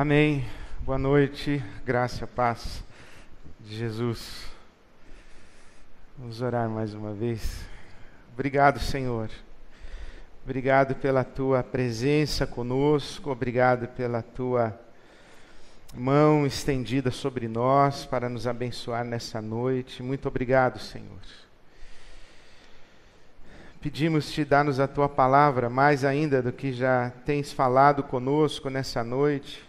Amém. Boa noite, graça paz de Jesus. Vamos orar mais uma vez. Obrigado, Senhor. Obrigado pela tua presença conosco, obrigado pela tua mão estendida sobre nós para nos abençoar nessa noite. Muito obrigado, Senhor. Pedimos-te, dá-nos a tua palavra mais ainda do que já tens falado conosco nessa noite.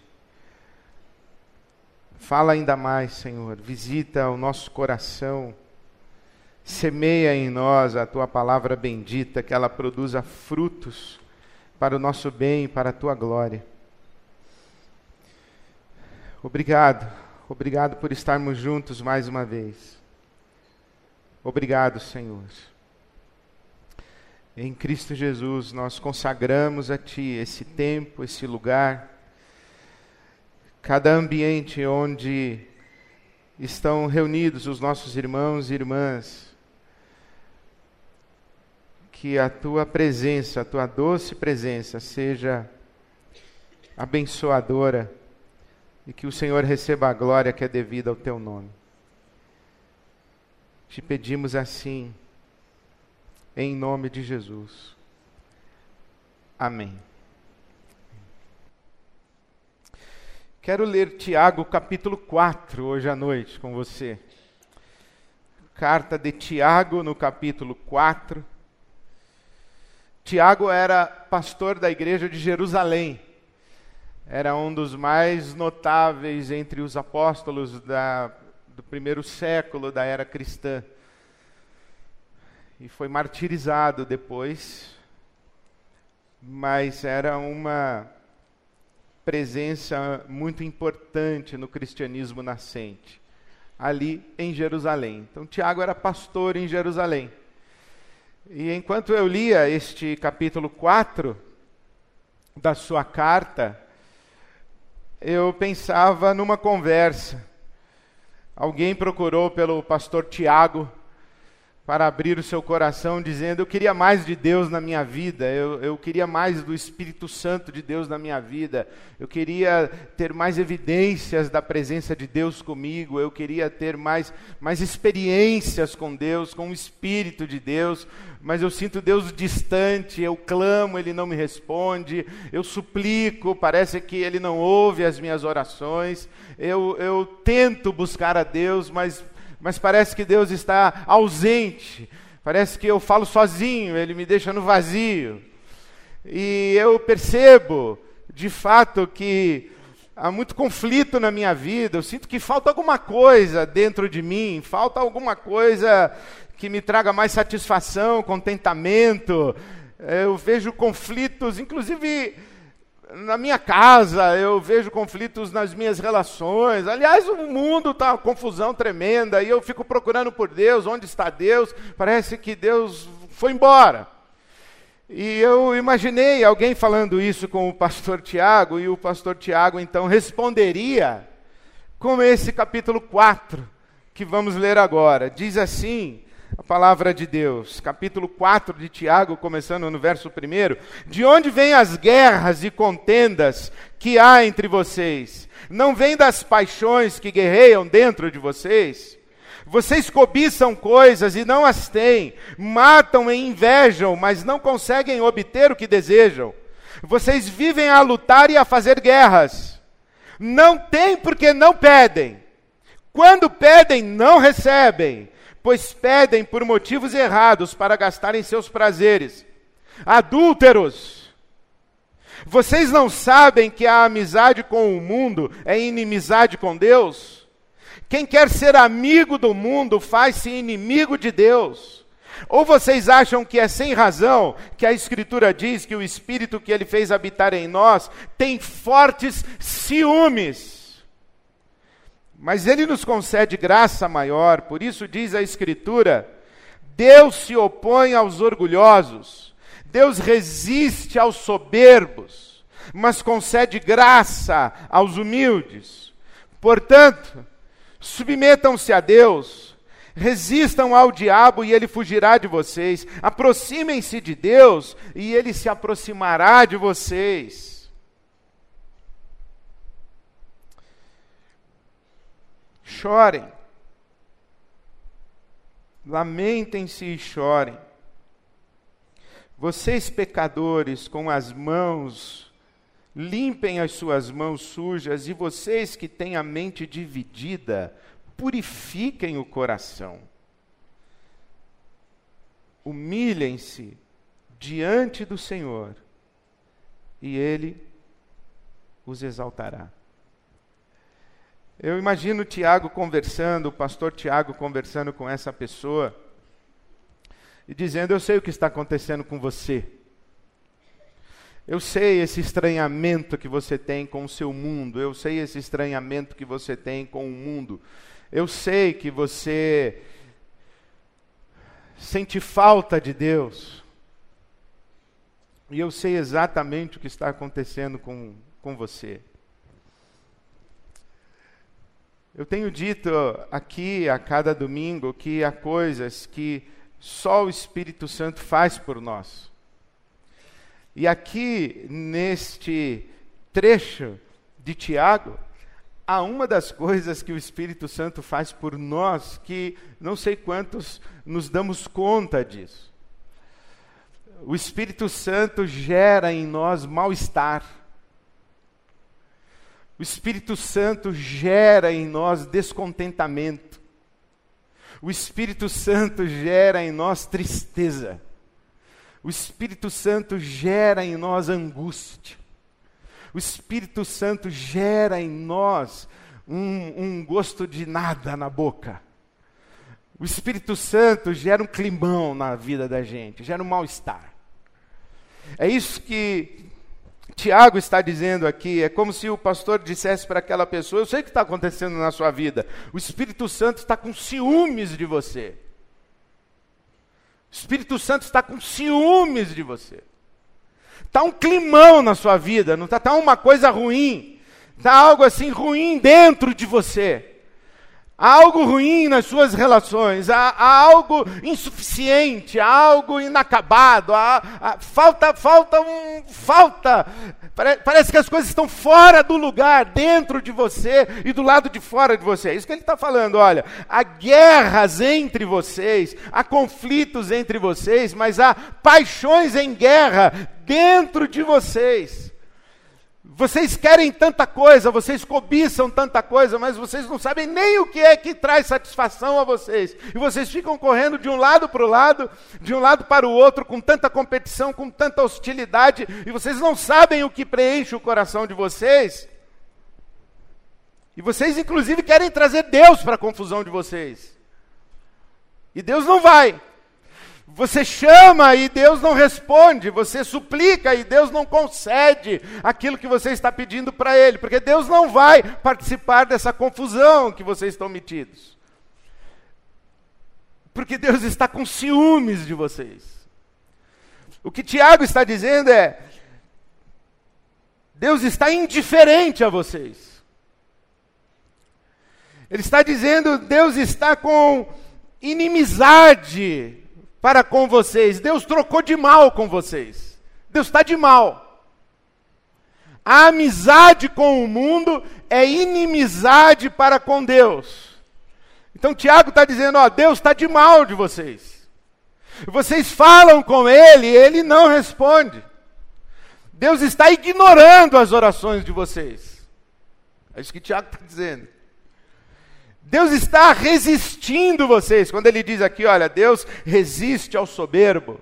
Fala ainda mais, Senhor. Visita o nosso coração. Semeia em nós a tua palavra bendita, que ela produza frutos para o nosso bem e para a tua glória. Obrigado, obrigado por estarmos juntos mais uma vez. Obrigado, Senhor. Em Cristo Jesus, nós consagramos a Ti esse tempo, esse lugar cada ambiente onde estão reunidos os nossos irmãos e irmãs, que a tua presença, a tua doce presença seja abençoadora e que o Senhor receba a glória que é devida ao teu nome. Te pedimos assim, em nome de Jesus. Amém. Quero ler Tiago capítulo 4 hoje à noite com você. Carta de Tiago no capítulo 4. Tiago era pastor da igreja de Jerusalém. Era um dos mais notáveis entre os apóstolos da, do primeiro século da era cristã. E foi martirizado depois, mas era uma presença muito importante no cristianismo nascente, ali em Jerusalém. Então, Tiago era pastor em Jerusalém. E enquanto eu lia este capítulo 4 da sua carta, eu pensava numa conversa. Alguém procurou pelo pastor Tiago para abrir o seu coração, dizendo: Eu queria mais de Deus na minha vida, eu, eu queria mais do Espírito Santo de Deus na minha vida, eu queria ter mais evidências da presença de Deus comigo, eu queria ter mais, mais experiências com Deus, com o Espírito de Deus, mas eu sinto Deus distante, eu clamo, Ele não me responde, eu suplico, parece que Ele não ouve as minhas orações, eu, eu tento buscar a Deus, mas mas parece que Deus está ausente. Parece que eu falo sozinho, ele me deixa no vazio. E eu percebo, de fato, que há muito conflito na minha vida. Eu sinto que falta alguma coisa dentro de mim, falta alguma coisa que me traga mais satisfação, contentamento. Eu vejo conflitos, inclusive na minha casa, eu vejo conflitos nas minhas relações. Aliás, o mundo está confusão tremenda e eu fico procurando por Deus, onde está Deus? Parece que Deus foi embora. E eu imaginei alguém falando isso com o pastor Tiago, e o pastor Tiago então responderia com esse capítulo 4 que vamos ler agora. Diz assim: a palavra de Deus, capítulo 4 de Tiago, começando no verso 1. De onde vêm as guerras e contendas que há entre vocês? Não vêm das paixões que guerreiam dentro de vocês? Vocês cobiçam coisas e não as têm, matam e invejam, mas não conseguem obter o que desejam. Vocês vivem a lutar e a fazer guerras. Não têm porque não pedem. Quando pedem, não recebem pois pedem por motivos errados para gastarem seus prazeres. Adúlteros! Vocês não sabem que a amizade com o mundo é inimizade com Deus? Quem quer ser amigo do mundo faz-se inimigo de Deus. Ou vocês acham que é sem razão que a Escritura diz que o Espírito que ele fez habitar em nós tem fortes ciúmes? Mas ele nos concede graça maior, por isso diz a Escritura: Deus se opõe aos orgulhosos, Deus resiste aos soberbos, mas concede graça aos humildes. Portanto, submetam-se a Deus, resistam ao diabo e ele fugirá de vocês, aproximem-se de Deus e ele se aproximará de vocês. Chorem. Lamentem-se e chorem. Vocês, pecadores, com as mãos, limpem as suas mãos sujas, e vocês que têm a mente dividida, purifiquem o coração. Humilhem-se diante do Senhor, e Ele os exaltará. Eu imagino Tiago conversando, o pastor Tiago conversando com essa pessoa e dizendo: Eu sei o que está acontecendo com você. Eu sei esse estranhamento que você tem com o seu mundo. Eu sei esse estranhamento que você tem com o mundo. Eu sei que você sente falta de Deus. E eu sei exatamente o que está acontecendo com, com você. Eu tenho dito aqui a cada domingo que há coisas que só o Espírito Santo faz por nós. E aqui, neste trecho de Tiago, há uma das coisas que o Espírito Santo faz por nós que não sei quantos nos damos conta disso. O Espírito Santo gera em nós mal-estar. O Espírito Santo gera em nós descontentamento. O Espírito Santo gera em nós tristeza. O Espírito Santo gera em nós angústia. O Espírito Santo gera em nós um, um gosto de nada na boca. O Espírito Santo gera um climão na vida da gente, gera um mal-estar. É isso que Tiago está dizendo aqui, é como se o pastor dissesse para aquela pessoa: Eu sei o que está acontecendo na sua vida, o Espírito Santo está com ciúmes de você. O Espírito Santo está com ciúmes de você. Está um climão na sua vida, não está tá uma coisa ruim, está algo assim ruim dentro de você. Há algo ruim nas suas relações, há, há algo insuficiente, há algo inacabado, há, há, falta, falta, um, falta. parece que as coisas estão fora do lugar, dentro de você e do lado de fora de você. É isso que ele está falando. Olha, há guerras entre vocês, há conflitos entre vocês, mas há paixões em guerra dentro de vocês. Vocês querem tanta coisa, vocês cobiçam tanta coisa, mas vocês não sabem nem o que é que traz satisfação a vocês. E vocês ficam correndo de um lado para o lado, de um lado para o outro, com tanta competição, com tanta hostilidade, e vocês não sabem o que preenche o coração de vocês. E vocês, inclusive, querem trazer Deus para a confusão de vocês. E Deus não vai. Você chama e Deus não responde, você suplica e Deus não concede aquilo que você está pedindo para Ele, porque Deus não vai participar dessa confusão que vocês estão metidos. Porque Deus está com ciúmes de vocês. O que Tiago está dizendo é: Deus está indiferente a vocês. Ele está dizendo, Deus está com inimizade para com vocês. Deus trocou de mal com vocês. Deus está de mal. A amizade com o mundo é inimizade para com Deus. Então Tiago está dizendo: ó, Deus está de mal de vocês. Vocês falam com Ele, Ele não responde. Deus está ignorando as orações de vocês. É isso que Tiago está dizendo. Deus está resistindo vocês. Quando ele diz aqui, olha, Deus resiste ao soberbo.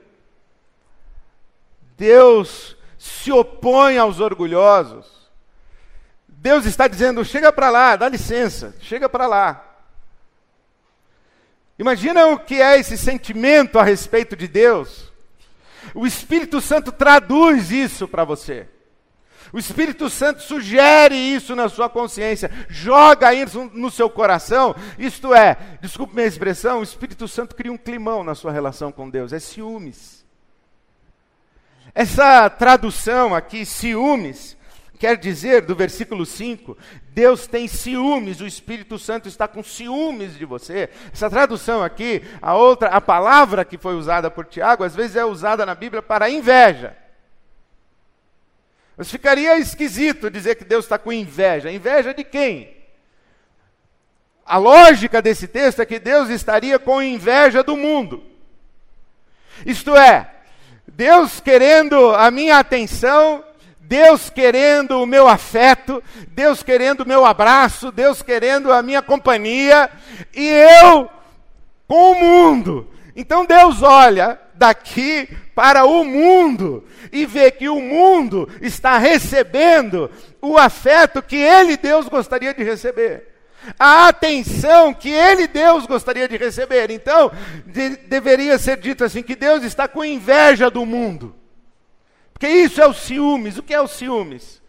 Deus se opõe aos orgulhosos. Deus está dizendo: chega para lá, dá licença, chega para lá. Imagina o que é esse sentimento a respeito de Deus. O Espírito Santo traduz isso para você. O Espírito Santo sugere isso na sua consciência, joga isso no seu coração. Isto é, desculpe minha expressão, o Espírito Santo cria um climão na sua relação com Deus, é ciúmes. Essa tradução aqui, ciúmes, quer dizer, do versículo 5, Deus tem ciúmes, o Espírito Santo está com ciúmes de você. Essa tradução aqui, a outra, a palavra que foi usada por Tiago, às vezes é usada na Bíblia para inveja. Mas ficaria esquisito dizer que Deus está com inveja. Inveja de quem? A lógica desse texto é que Deus estaria com inveja do mundo. Isto é, Deus querendo a minha atenção, Deus querendo o meu afeto, Deus querendo o meu abraço, Deus querendo a minha companhia, e eu com o mundo. Então Deus olha daqui para o mundo e vê que o mundo está recebendo o afeto que ele, Deus, gostaria de receber. A atenção que ele, Deus, gostaria de receber. Então, de, deveria ser dito assim: que Deus está com inveja do mundo. Porque isso é o ciúmes. O que é o ciúmes?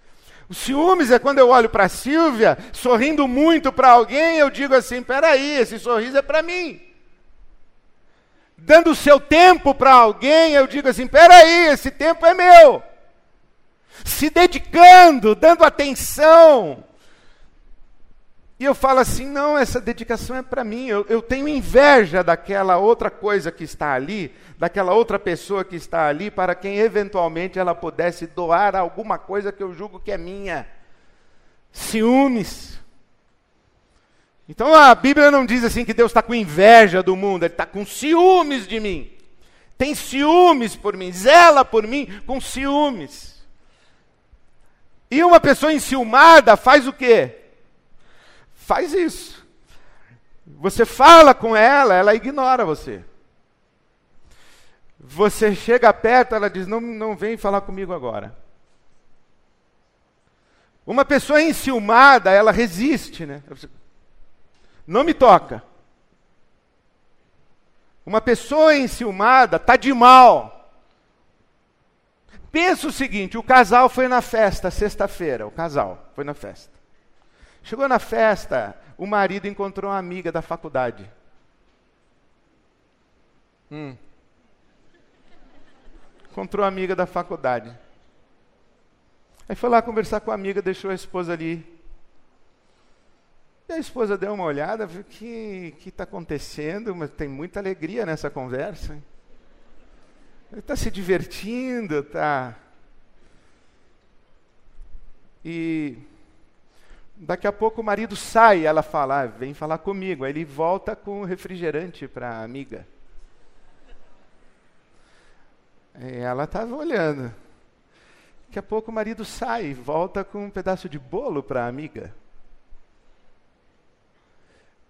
O ciúmes é quando eu olho para Silvia, sorrindo muito para alguém, eu digo assim: peraí, esse sorriso é para mim dando o seu tempo para alguém, eu digo assim: peraí, esse tempo é meu. Se dedicando, dando atenção. E eu falo assim: não, essa dedicação é para mim. Eu, eu tenho inveja daquela outra coisa que está ali, daquela outra pessoa que está ali, para quem eventualmente ela pudesse doar alguma coisa que eu julgo que é minha. Ciúmes. Então a Bíblia não diz assim que Deus está com inveja do mundo, Ele está com ciúmes de mim. Tem ciúmes por mim, zela por mim com ciúmes. E uma pessoa enciumada faz o quê? Faz isso. Você fala com ela, ela ignora você. Você chega perto, ela diz: Não, não vem falar comigo agora. Uma pessoa enciumada, ela resiste, né? Não me toca. Uma pessoa enciumada está de mal. Pensa o seguinte: o casal foi na festa sexta-feira, o casal foi na festa. Chegou na festa, o marido encontrou uma amiga da faculdade. Hum. Encontrou uma amiga da faculdade. Aí foi lá conversar com a amiga, deixou a esposa ali e a esposa deu uma olhada, viu que que está acontecendo, mas tem muita alegria nessa conversa. Ele está se divertindo, está. E daqui a pouco o marido sai, ela fala, ah, vem falar comigo. Aí ele volta com refrigerante para a amiga. E ela estava olhando. Daqui a pouco o marido sai, volta com um pedaço de bolo para a amiga.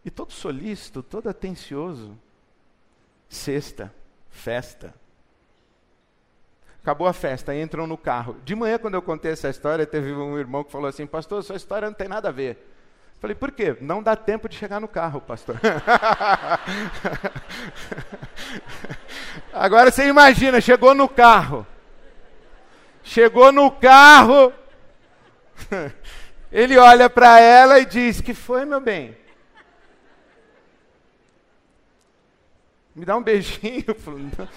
E todo solícito, todo atencioso. Sexta, festa. Acabou a festa, entram no carro. De manhã, quando eu contei essa história, teve um irmão que falou assim: Pastor, sua história não tem nada a ver. Falei, por quê? Não dá tempo de chegar no carro, pastor. Agora você imagina, chegou no carro. Chegou no carro. Ele olha para ela e diz: Que foi, meu bem? Me dá um beijinho.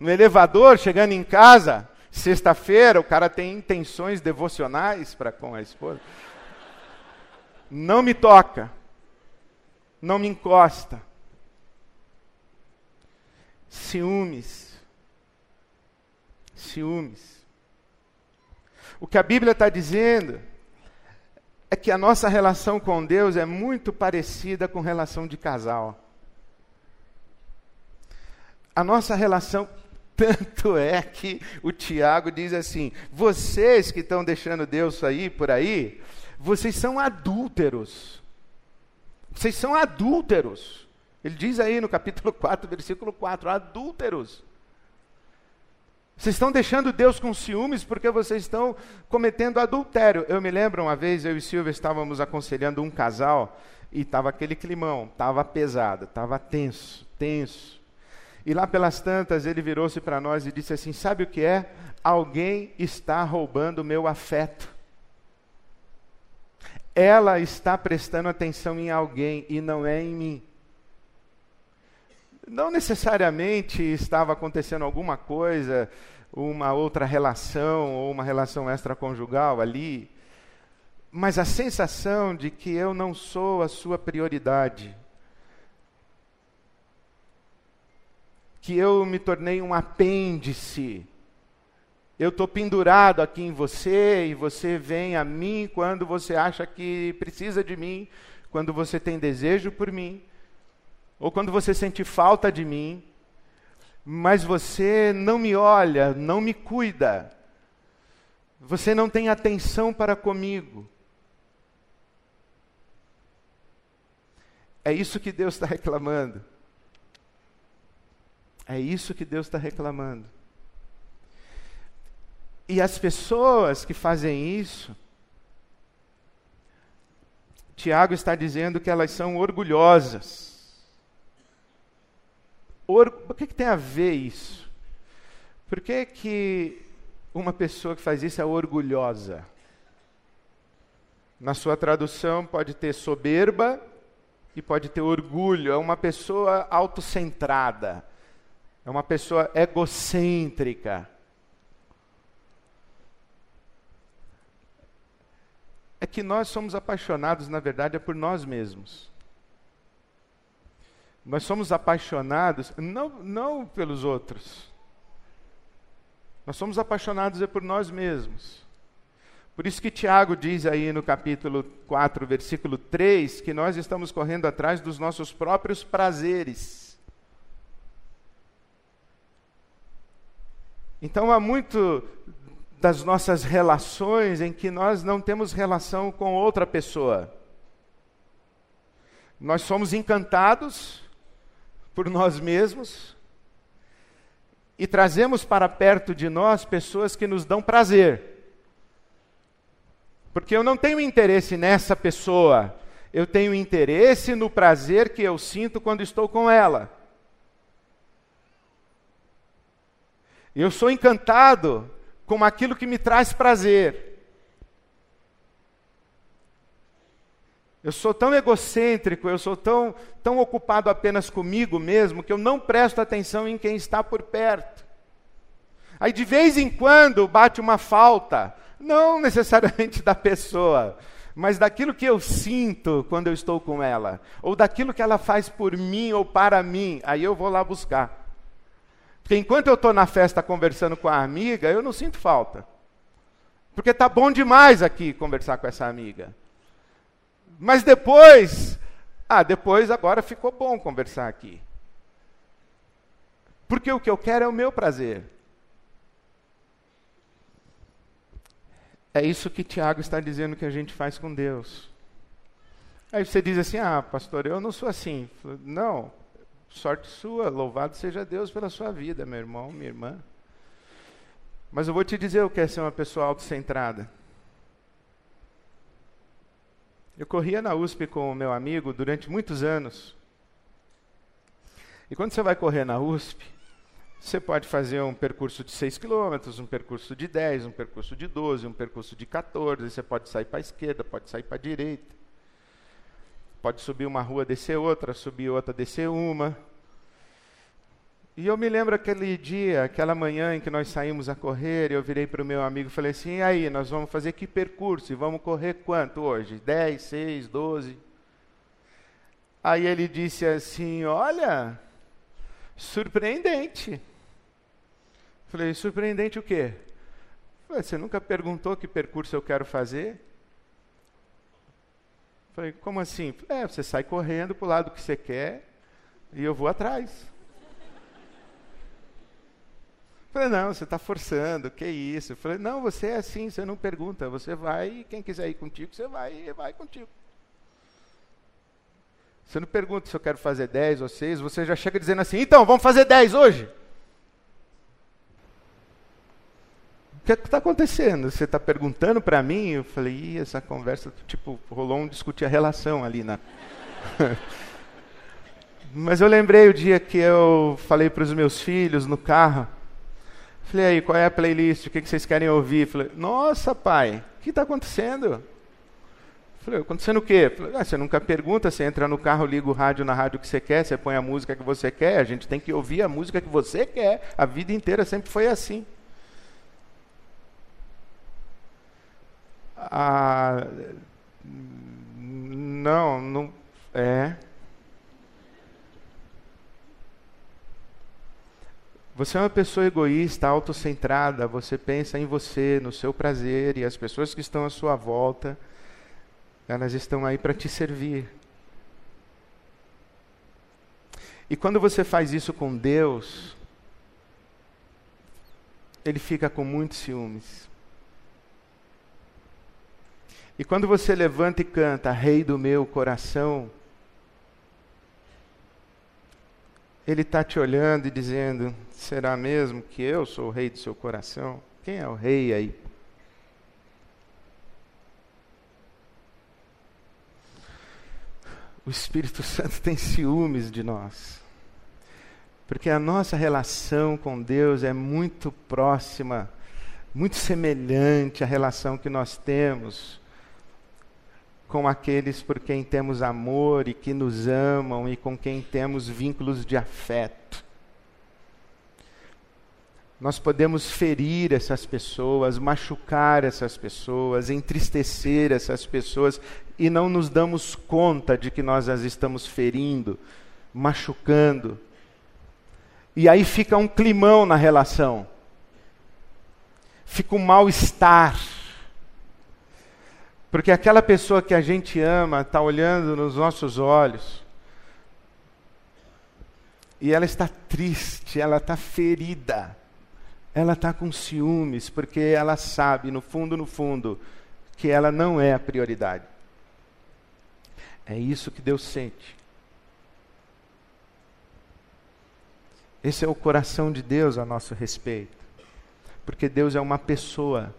No elevador, chegando em casa, sexta-feira, o cara tem intenções devocionais para com a esposa. Não me toca. Não me encosta. Ciúmes. Ciúmes. O que a Bíblia está dizendo é que a nossa relação com Deus é muito parecida com relação de casal. A nossa relação, tanto é que o Tiago diz assim: vocês que estão deixando Deus sair por aí, vocês são adúlteros. Vocês são adúlteros. Ele diz aí no capítulo 4, versículo 4: adúlteros. Vocês estão deixando Deus com ciúmes porque vocês estão cometendo adultério. Eu me lembro uma vez, eu e Silvia estávamos aconselhando um casal e estava aquele climão, estava pesado, estava tenso, tenso. E lá pelas tantas ele virou-se para nós e disse assim: Sabe o que é? Alguém está roubando o meu afeto. Ela está prestando atenção em alguém e não é em mim. Não necessariamente estava acontecendo alguma coisa, uma outra relação ou uma relação extraconjugal ali, mas a sensação de que eu não sou a sua prioridade que eu me tornei um apêndice Eu estou pendurado aqui em você e você vem a mim quando você acha que precisa de mim, quando você tem desejo por mim, ou quando você sente falta de mim, mas você não me olha, não me cuida, você não tem atenção para comigo. É isso que Deus está reclamando. É isso que Deus está reclamando. E as pessoas que fazem isso, Tiago está dizendo que elas são orgulhosas. Or... O que, que tem a ver isso? Por que, que uma pessoa que faz isso é orgulhosa? Na sua tradução pode ter soberba e pode ter orgulho. É uma pessoa autocentrada. É uma pessoa egocêntrica. é que nós somos apaixonados, na verdade, é por nós mesmos. Nós somos apaixonados não, não pelos outros. Nós somos apaixonados é por nós mesmos. Por isso que Tiago diz aí no capítulo 4, versículo 3, que nós estamos correndo atrás dos nossos próprios prazeres. Então há muito das nossas relações em que nós não temos relação com outra pessoa. Nós somos encantados por nós mesmos e trazemos para perto de nós pessoas que nos dão prazer. Porque eu não tenho interesse nessa pessoa, eu tenho interesse no prazer que eu sinto quando estou com ela. Eu sou encantado como aquilo que me traz prazer. Eu sou tão egocêntrico, eu sou tão, tão ocupado apenas comigo mesmo, que eu não presto atenção em quem está por perto. Aí de vez em quando bate uma falta, não necessariamente da pessoa, mas daquilo que eu sinto quando eu estou com ela, ou daquilo que ela faz por mim ou para mim, aí eu vou lá buscar. Porque enquanto eu estou na festa conversando com a amiga, eu não sinto falta. Porque está bom demais aqui conversar com essa amiga. Mas depois, ah, depois agora ficou bom conversar aqui. Porque o que eu quero é o meu prazer. É isso que Tiago está dizendo que a gente faz com Deus. Aí você diz assim: ah, pastor, eu não sou assim. Não, sorte sua, louvado seja Deus pela sua vida, meu irmão, minha irmã. Mas eu vou te dizer o que é ser uma pessoa autocentrada. Eu corria na USP com o meu amigo durante muitos anos. E quando você vai correr na USP, você pode fazer um percurso de 6 quilômetros, um percurso de 10, um percurso de 12, um percurso de 14. Você pode sair para a esquerda, pode sair para a direita. Pode subir uma rua, descer outra, subir outra, descer uma. E eu me lembro aquele dia, aquela manhã em que nós saímos a correr, eu virei para o meu amigo e falei assim: e aí, nós vamos fazer que percurso? E vamos correr quanto hoje? 10, 6, 12? Aí ele disse assim: olha, surpreendente. Falei: surpreendente o quê? Você nunca perguntou que percurso eu quero fazer? Falei, como assim? É, você sai correndo para o lado que você quer e eu vou atrás. Falei, não, você está forçando, que isso? Falei, não, você é assim, você não pergunta, você vai e quem quiser ir contigo, você vai e vai contigo. Você não pergunta se eu quero fazer 10 ou 6, você já chega dizendo assim, então, vamos fazer 10 hoje? o que é está acontecendo? Você está perguntando para mim? Eu falei, Ih, essa conversa, tipo, rolou um discutir a relação ali na. Mas eu lembrei o dia que eu falei para os meus filhos no carro. Falei, aí, qual é a playlist? O que, que vocês querem ouvir? Falei, nossa, pai, o que está acontecendo? Falei, acontecendo o quê? Falei, ah, você nunca pergunta, você entra no carro, liga o rádio na rádio que você quer, você põe a música que você quer, a gente tem que ouvir a música que você quer. A vida inteira sempre foi assim. Ah, não, não é. Você é uma pessoa egoísta, autocentrada, você pensa em você, no seu prazer, e as pessoas que estão à sua volta, elas estão aí para te servir. E quando você faz isso com Deus, Ele fica com muitos ciúmes. E quando você levanta e canta, Rei do meu coração, Ele está te olhando e dizendo: será mesmo que eu sou o rei do seu coração? Quem é o rei aí? O Espírito Santo tem ciúmes de nós. Porque a nossa relação com Deus é muito próxima, muito semelhante à relação que nós temos com aqueles por quem temos amor e que nos amam e com quem temos vínculos de afeto. Nós podemos ferir essas pessoas, machucar essas pessoas, entristecer essas pessoas e não nos damos conta de que nós as estamos ferindo, machucando. E aí fica um climão na relação, fica um mal-estar porque aquela pessoa que a gente ama está olhando nos nossos olhos e ela está triste, ela está ferida, ela está com ciúmes, porque ela sabe, no fundo, no fundo, que ela não é a prioridade. É isso que Deus sente. Esse é o coração de Deus a nosso respeito. Porque Deus é uma pessoa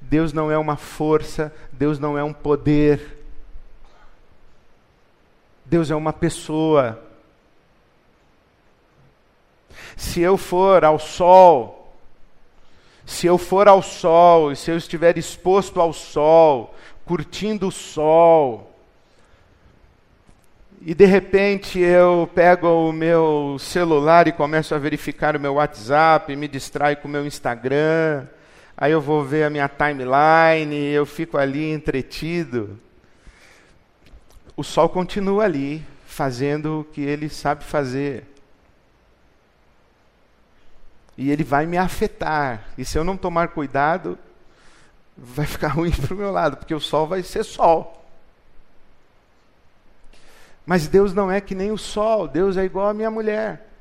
Deus não é uma força, Deus não é um poder. Deus é uma pessoa. Se eu for ao sol, se eu for ao sol, e se eu estiver exposto ao sol, curtindo o sol, e de repente eu pego o meu celular e começo a verificar o meu WhatsApp, me distraio com o meu Instagram, aí eu vou ver a minha timeline, eu fico ali entretido. O sol continua ali, fazendo o que ele sabe fazer. E ele vai me afetar. E se eu não tomar cuidado, vai ficar ruim para o meu lado, porque o sol vai ser sol. Mas Deus não é que nem o sol, Deus é igual a minha mulher.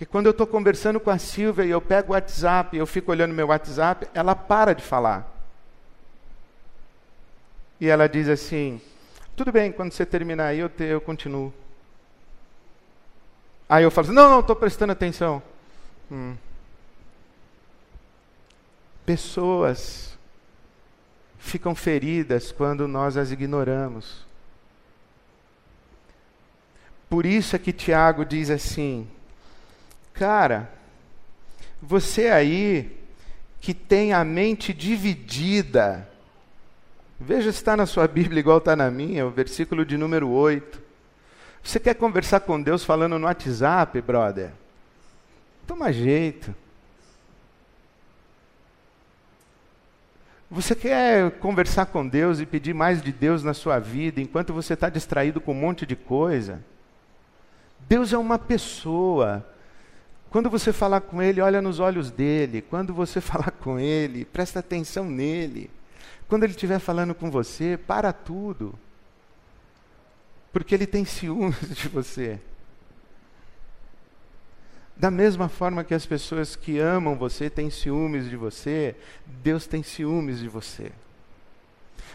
E quando eu estou conversando com a Silvia e eu pego o WhatsApp eu fico olhando meu WhatsApp, ela para de falar. E ela diz assim: tudo bem, quando você terminar aí eu, te, eu continuo. Aí eu falo assim: não, não, estou prestando atenção. Hum. Pessoas ficam feridas quando nós as ignoramos. Por isso é que Tiago diz assim: Cara, você aí que tem a mente dividida, veja se está na sua Bíblia igual está na minha, o versículo de número 8. Você quer conversar com Deus falando no WhatsApp, brother? Toma jeito. Você quer conversar com Deus e pedir mais de Deus na sua vida enquanto você está distraído com um monte de coisa? Deus é uma pessoa. Quando você falar com ele, olha nos olhos dele. Quando você falar com ele, presta atenção nele. Quando ele estiver falando com você, para tudo. Porque ele tem ciúmes de você. Da mesma forma que as pessoas que amam você têm ciúmes de você, Deus tem ciúmes de você.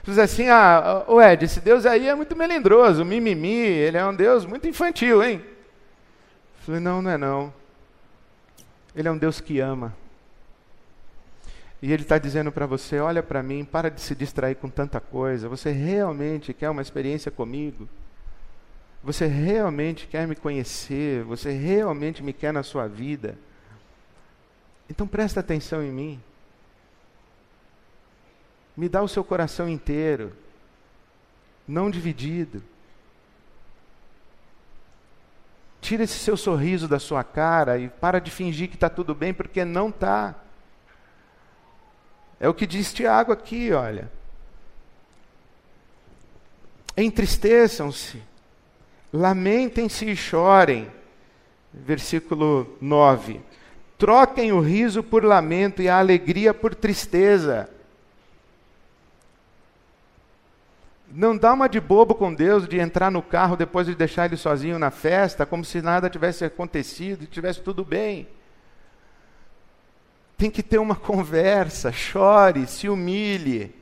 Você diz assim, ah, o Ed, esse Deus aí é muito melindroso, mimimi, ele é um Deus muito infantil, hein? Eu falei, não, não é não. Ele é um Deus que ama. E Ele está dizendo para você: olha para mim, para de se distrair com tanta coisa. Você realmente quer uma experiência comigo? Você realmente quer me conhecer? Você realmente me quer na sua vida? Então presta atenção em mim. Me dá o seu coração inteiro, não dividido. Tira esse seu sorriso da sua cara e para de fingir que está tudo bem, porque não está. É o que diz Tiago aqui, olha. Entristeçam-se, lamentem-se e chorem. Versículo 9. Troquem o riso por lamento e a alegria por tristeza. Não dá uma de bobo com Deus de entrar no carro depois de deixar ele sozinho na festa, como se nada tivesse acontecido, tivesse tudo bem. Tem que ter uma conversa, chore, se humilhe,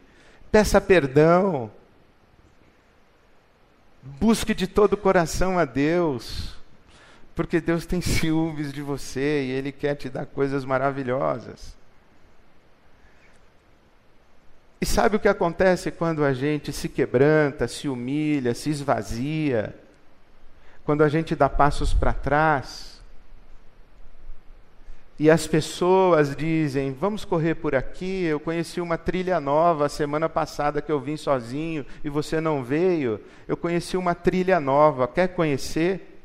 peça perdão, busque de todo o coração a Deus, porque Deus tem ciúmes de você e Ele quer te dar coisas maravilhosas. E sabe o que acontece quando a gente se quebranta, se humilha, se esvazia? Quando a gente dá passos para trás? E as pessoas dizem: Vamos correr por aqui. Eu conheci uma trilha nova semana passada que eu vim sozinho e você não veio. Eu conheci uma trilha nova. Quer conhecer?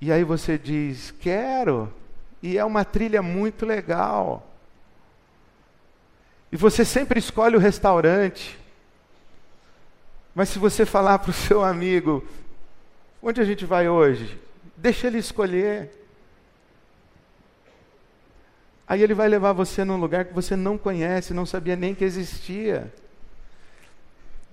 E aí você diz: Quero. E é uma trilha muito legal. E você sempre escolhe o restaurante. Mas se você falar para o seu amigo, onde a gente vai hoje? Deixa ele escolher. Aí ele vai levar você num lugar que você não conhece, não sabia nem que existia.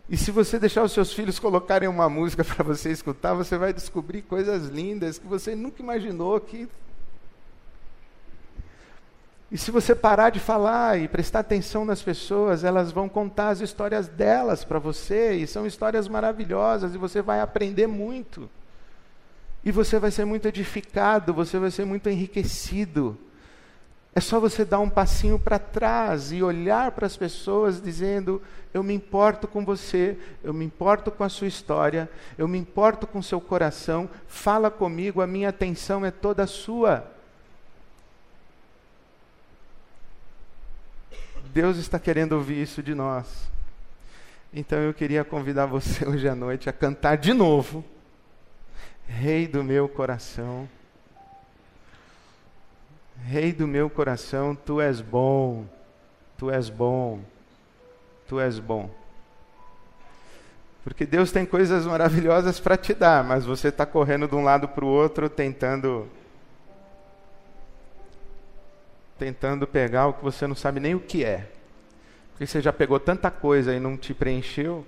E se você deixar os seus filhos colocarem uma música para você escutar, você vai descobrir coisas lindas que você nunca imaginou que e se você parar de falar e prestar atenção nas pessoas, elas vão contar as histórias delas para você, e são histórias maravilhosas, e você vai aprender muito. E você vai ser muito edificado, você vai ser muito enriquecido. É só você dar um passinho para trás e olhar para as pessoas dizendo: Eu me importo com você, eu me importo com a sua história, eu me importo com seu coração, fala comigo, a minha atenção é toda sua. Deus está querendo ouvir isso de nós. Então eu queria convidar você hoje à noite a cantar de novo. Rei do meu coração. Rei do meu coração, tu és bom. Tu és bom. Tu és bom. Porque Deus tem coisas maravilhosas para te dar, mas você está correndo de um lado para o outro tentando tentando pegar o que você não sabe nem o que é. Porque você já pegou tanta coisa e não te preencheu.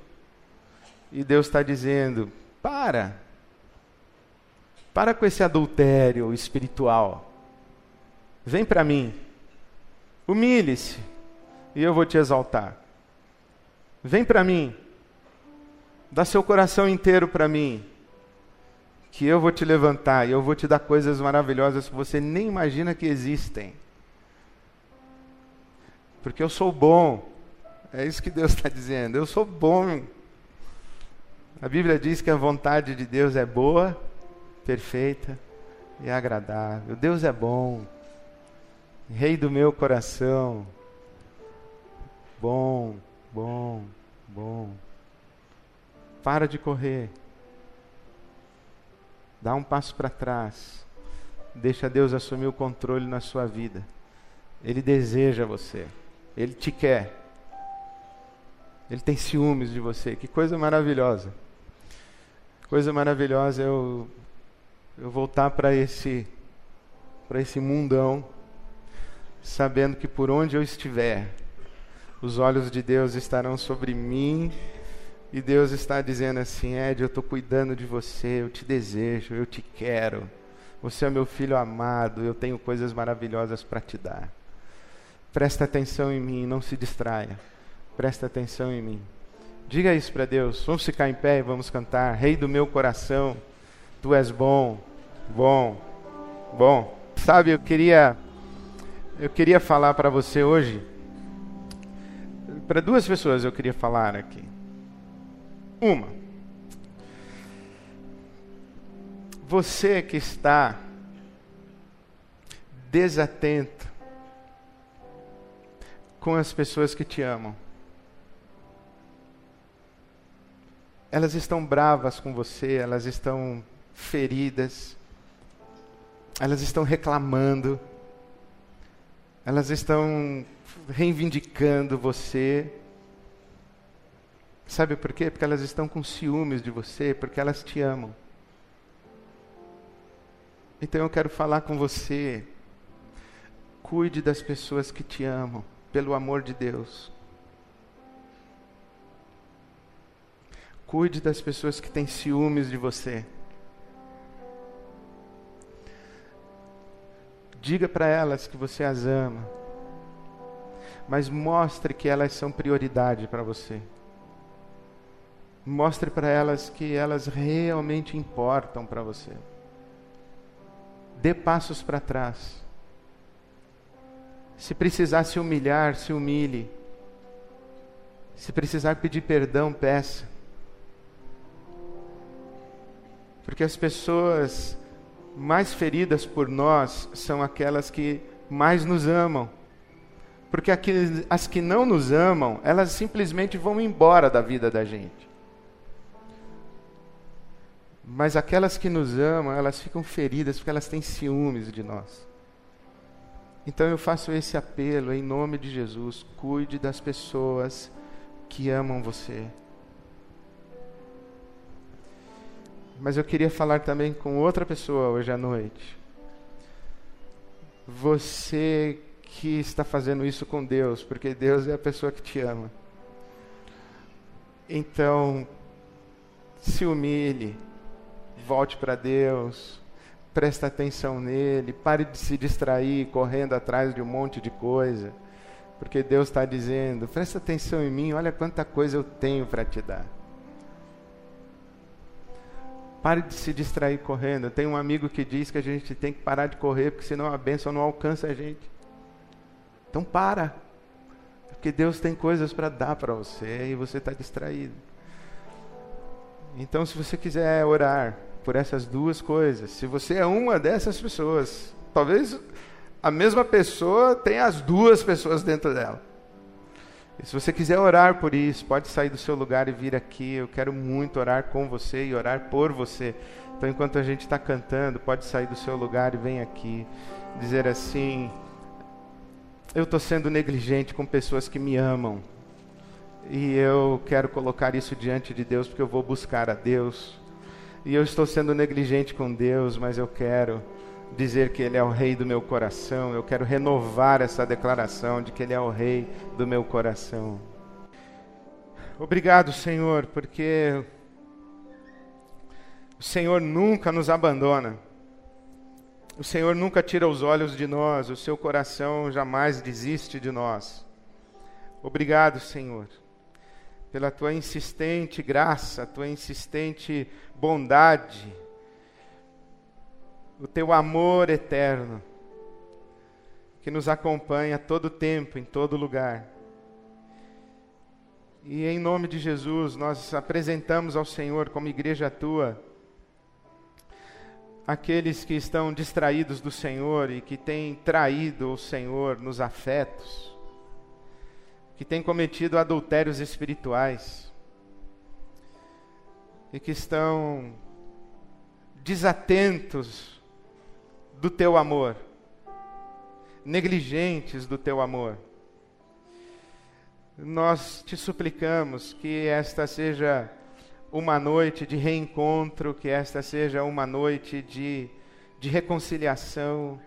E Deus está dizendo: para. Para com esse adultério espiritual. Vem para mim. Humilhe-se. E eu vou te exaltar. Vem para mim. Dá seu coração inteiro para mim. Que eu vou te levantar e eu vou te dar coisas maravilhosas que você nem imagina que existem porque eu sou bom. É isso que Deus está dizendo. Eu sou bom. A Bíblia diz que a vontade de Deus é boa, perfeita e agradável. Deus é bom. Rei do meu coração. Bom, bom, bom. Para de correr. Dá um passo para trás. Deixa Deus assumir o controle na sua vida. Ele deseja você. Ele te quer. Ele tem ciúmes de você. Que coisa maravilhosa. Coisa maravilhosa eu eu voltar para esse para esse mundão sabendo que por onde eu estiver, os olhos de Deus estarão sobre mim e Deus está dizendo assim: Ed, eu estou cuidando de você, eu te desejo, eu te quero. Você é meu filho amado, eu tenho coisas maravilhosas para te dar. Presta atenção em mim, não se distraia. Presta atenção em mim. Diga isso para Deus. Vamos ficar em pé e vamos cantar. Rei do meu coração, tu és bom, bom, bom. Sabe, eu queria eu queria falar para você hoje para duas pessoas eu queria falar aqui. Uma. Você que está desatento com as pessoas que te amam. Elas estão bravas com você, elas estão feridas, elas estão reclamando, elas estão reivindicando você. Sabe por quê? Porque elas estão com ciúmes de você, porque elas te amam. Então eu quero falar com você. Cuide das pessoas que te amam, pelo amor de Deus. Cuide das pessoas que têm ciúmes de você. Diga para elas que você as ama, mas mostre que elas são prioridade para você. Mostre para elas que elas realmente importam para você. Dê passos para trás. Se precisar se humilhar, se humilhe. Se precisar pedir perdão, peça. Porque as pessoas mais feridas por nós são aquelas que mais nos amam. Porque as que não nos amam, elas simplesmente vão embora da vida da gente. Mas aquelas que nos amam, elas ficam feridas porque elas têm ciúmes de nós. Então eu faço esse apelo em nome de Jesus: cuide das pessoas que amam você. Mas eu queria falar também com outra pessoa hoje à noite. Você que está fazendo isso com Deus, porque Deus é a pessoa que te ama. Então, se humilhe, volte para Deus, presta atenção nele, pare de se distrair correndo atrás de um monte de coisa, porque Deus está dizendo: presta atenção em mim, olha quanta coisa eu tenho para te dar. Pare de se distrair correndo. Tem um amigo que diz que a gente tem que parar de correr, porque senão a bênção não alcança a gente. Então para. Porque Deus tem coisas para dar para você e você está distraído. Então, se você quiser orar por essas duas coisas, se você é uma dessas pessoas, talvez a mesma pessoa tenha as duas pessoas dentro dela. E se você quiser orar por isso, pode sair do seu lugar e vir aqui. Eu quero muito orar com você e orar por você. Então, enquanto a gente está cantando, pode sair do seu lugar e vem aqui dizer assim: Eu estou sendo negligente com pessoas que me amam. E eu quero colocar isso diante de Deus porque eu vou buscar a Deus. E eu estou sendo negligente com Deus, mas eu quero dizer que Ele é o Rei do meu coração, eu quero renovar essa declaração de que Ele é o Rei do meu coração. Obrigado, Senhor, porque o Senhor nunca nos abandona. O Senhor nunca tira os olhos de nós, o seu coração jamais desiste de nós. Obrigado, Senhor, pela tua insistente graça, tua insistente bondade o teu amor eterno, que nos acompanha todo tempo, em todo lugar. E em nome de Jesus, nós apresentamos ao Senhor, como igreja tua, aqueles que estão distraídos do Senhor e que têm traído o Senhor nos afetos, que têm cometido adultérios espirituais e que estão desatentos do teu amor, negligentes do teu amor. Nós te suplicamos que esta seja uma noite de reencontro, que esta seja uma noite de, de reconciliação,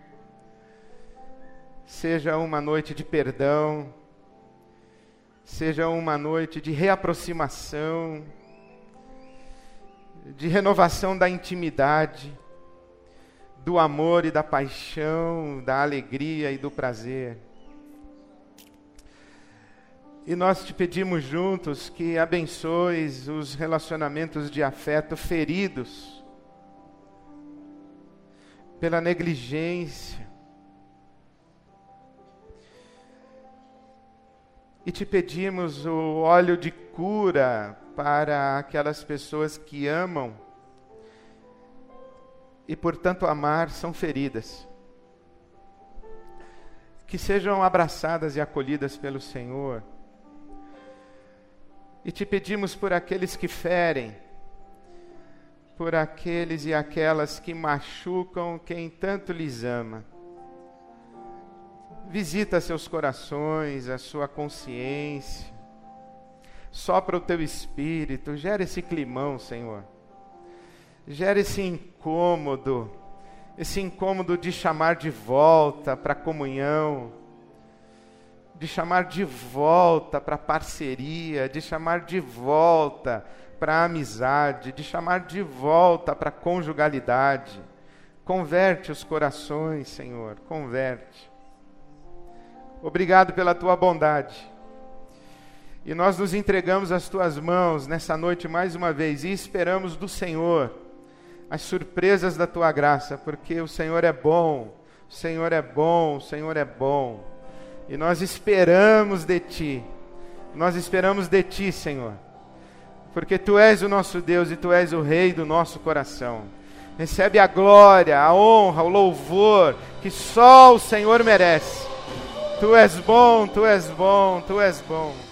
seja uma noite de perdão, seja uma noite de reaproximação, de renovação da intimidade do amor e da paixão, da alegria e do prazer. E nós te pedimos juntos que abençoes os relacionamentos de afeto feridos pela negligência. E te pedimos o óleo de cura para aquelas pessoas que amam e, portanto, amar são feridas. Que sejam abraçadas e acolhidas pelo Senhor. E te pedimos por aqueles que ferem, por aqueles e aquelas que machucam quem tanto lhes ama. Visita seus corações, a sua consciência. Sopra o teu espírito, gera esse climão, Senhor gera esse incômodo esse incômodo de chamar de volta para a comunhão, de chamar de volta para a parceria, de chamar de volta para a amizade, de chamar de volta para a conjugalidade. Converte os corações, Senhor, converte. Obrigado pela tua bondade. E nós nos entregamos às tuas mãos nessa noite mais uma vez e esperamos do Senhor as surpresas da tua graça, porque o Senhor é bom, o Senhor é bom, o Senhor é bom. E nós esperamos de ti. Nós esperamos de ti, Senhor. Porque tu és o nosso Deus e tu és o rei do nosso coração. Recebe a glória, a honra, o louvor que só o Senhor merece. Tu és bom, tu és bom, tu és bom.